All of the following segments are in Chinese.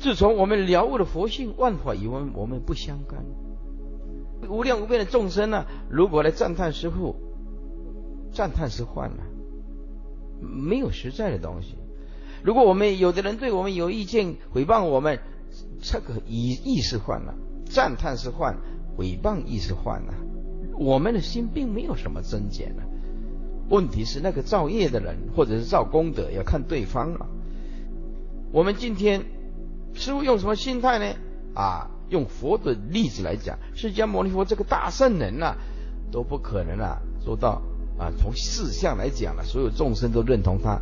自从我们了悟了佛性，万法与我们我们不相干。无量无边的众生呢、如果来赞叹师父，赞叹是幻了，没有实在的东西。如果我们有的人对我们有意见，诽谤我们，这个意意识幻了，赞叹是幻，诽谤亦是幻了。我们的心并没有什么增减了。问题是那个造业的人，或者是造功德，要看对方了。我们今天师父用什么心态呢？啊，用佛的例子来讲，释迦牟尼佛这个大圣人呐、都不可能啊做到啊。从事相来讲了，所有众生都认同他。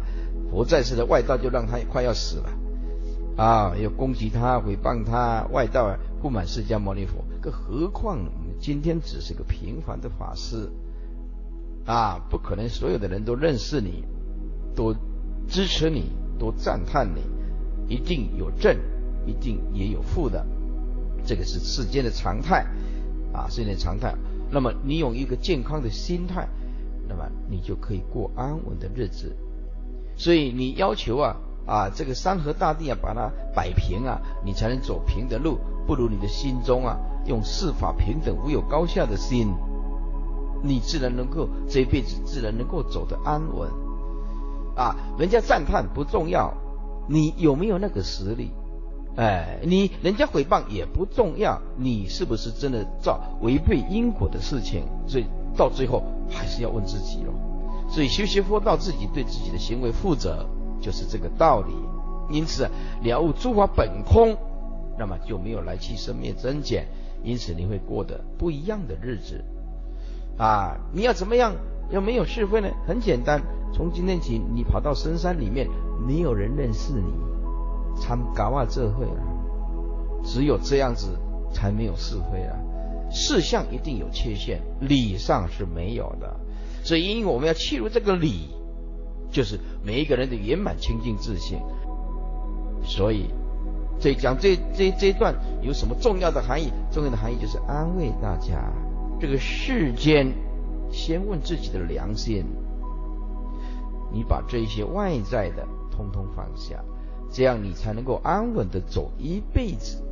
佛在世的外道就让他快要死了，啊，要攻击他、诽谤他，外道不满释迦牟尼佛。更何况我们今天只是个平凡的法师，啊，不可能所有的人都认识你，都支持你，都赞叹你，一定有正，一定也有负的，这个是世间的常态，啊，世间的常态。那么你用一个健康的心态，那么你就可以过安稳的日子。所以你要求啊啊这个山河大地啊把它摆平啊，你才能走平的路。不如你的心中啊用四法平等无有高下的心，你自然能够这一辈子自然能够走得安稳。啊，人家赞叹不重要，你有没有那个实力？哎，你人家诽谤也不重要，你是不是真的造违背因果的事情？所以到最后还是要问自己喽。所以修习佛道，自己对自己的行为负责，就是这个道理。因此，了悟诸法本空，那么就没有来去生灭增减，因此你会过得不一样的日子。啊，你要怎么样？要没有是非呢？很简单，从今天起，你跑到深山里面，没有人认识你，参嘎哇这会了。只有这样子，才没有是非了。事相一定有缺陷，理上是没有的。所以，因为我们要切入这个理，就是每一个人的圆满清净自信。所以，这讲这这这一段有什么重要的含义？重要的含义就是安慰大家：这个世间，先问自己的良心。你把这些外在的通通放下，这样你才能够安稳的走一辈子。